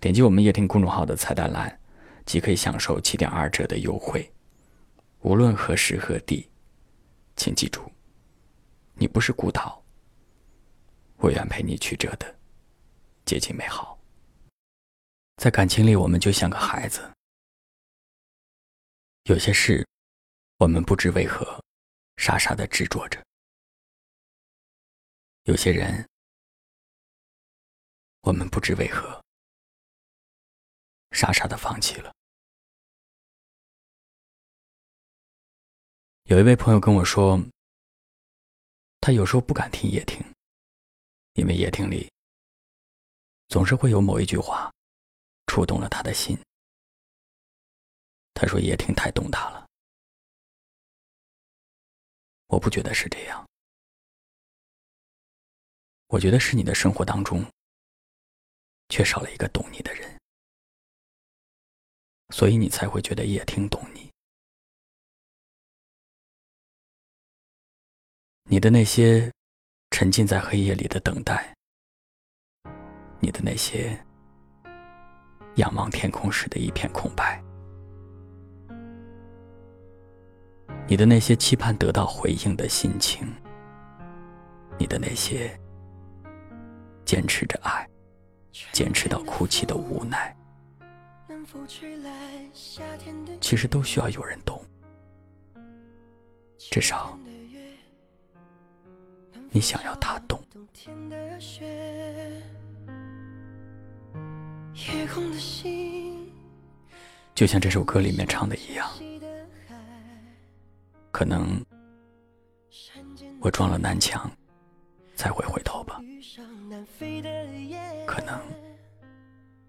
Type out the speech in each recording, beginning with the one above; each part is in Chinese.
点击我们夜听公众号的菜单栏，即可以享受七点二折的优惠。无论何时何地，请记住，你不是孤岛。我愿陪你曲折的接近美好。在感情里，我们就像个孩子，有些事，我们不知为何，傻傻的执着着；有些人，我们不知为何。傻傻的放弃了。有一位朋友跟我说，他有时候不敢听夜听，因为夜听里总是会有某一句话触动了他的心。他说夜听太动他了。我不觉得是这样，我觉得是你的生活当中缺少了一个懂你的人。所以你才会觉得夜听懂你。你的那些沉浸在黑夜里的等待，你的那些仰望天空时的一片空白，你的那些期盼得到回应的心情，你的那些坚持着爱、坚持到哭泣的无奈。其实都需要有人懂，至少你想要他懂。就像这首歌里面唱的一样，可能我撞了南墙才会回头吧，可能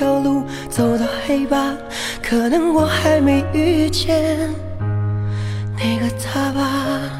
条路走到黑吧，可能我还没遇见那个他吧。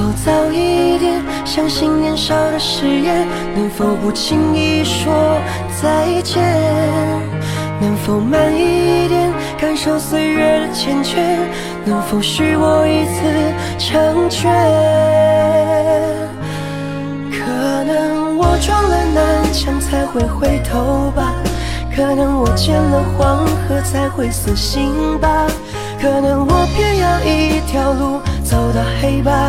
能否早一点相信年少的誓言？能否不轻易说再见？能否慢一点感受岁月的缱绻？能否许我一次成全？可能我撞了南墙才会回头吧，可能我见了黄河才会死心吧，可能我偏要一条路。走到黑吧，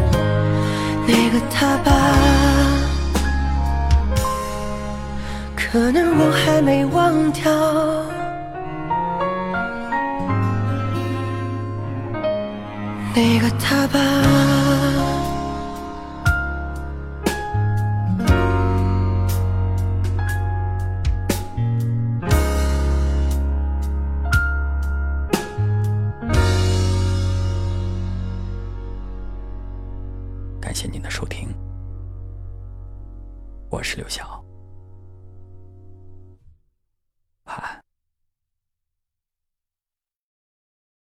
可能我还没忘掉。那个他吧。感谢您的收听。我是刘晓。